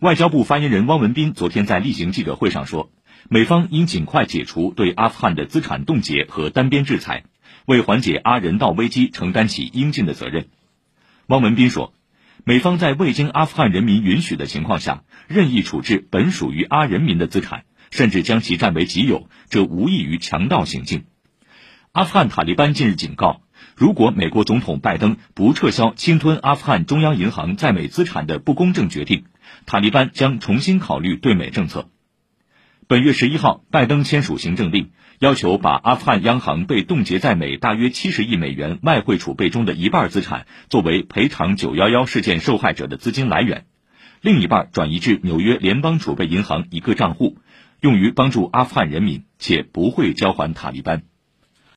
外交部发言人汪文斌昨天在例行记者会上说，美方应尽快解除对阿富汗的资产冻结和单边制裁，为缓解阿人道危机承担起应尽的责任。汪文斌说，美方在未经阿富汗人民允许的情况下，任意处置本属于阿人民的资产，甚至将其占为己有，这无异于强盗行径。阿富汗塔利班近日警告。如果美国总统拜登不撤销侵吞阿富汗中央银行在美资产的不公正决定，塔利班将重新考虑对美政策。本月十一号，拜登签署行政令，要求把阿富汗央行被冻结在美大约七十亿美元外汇储备中的一半资产作为赔偿九幺幺事件受害者的资金来源，另一半转移至纽约联邦储备银行一个账户，用于帮助阿富汗人民，且不会交还塔利班。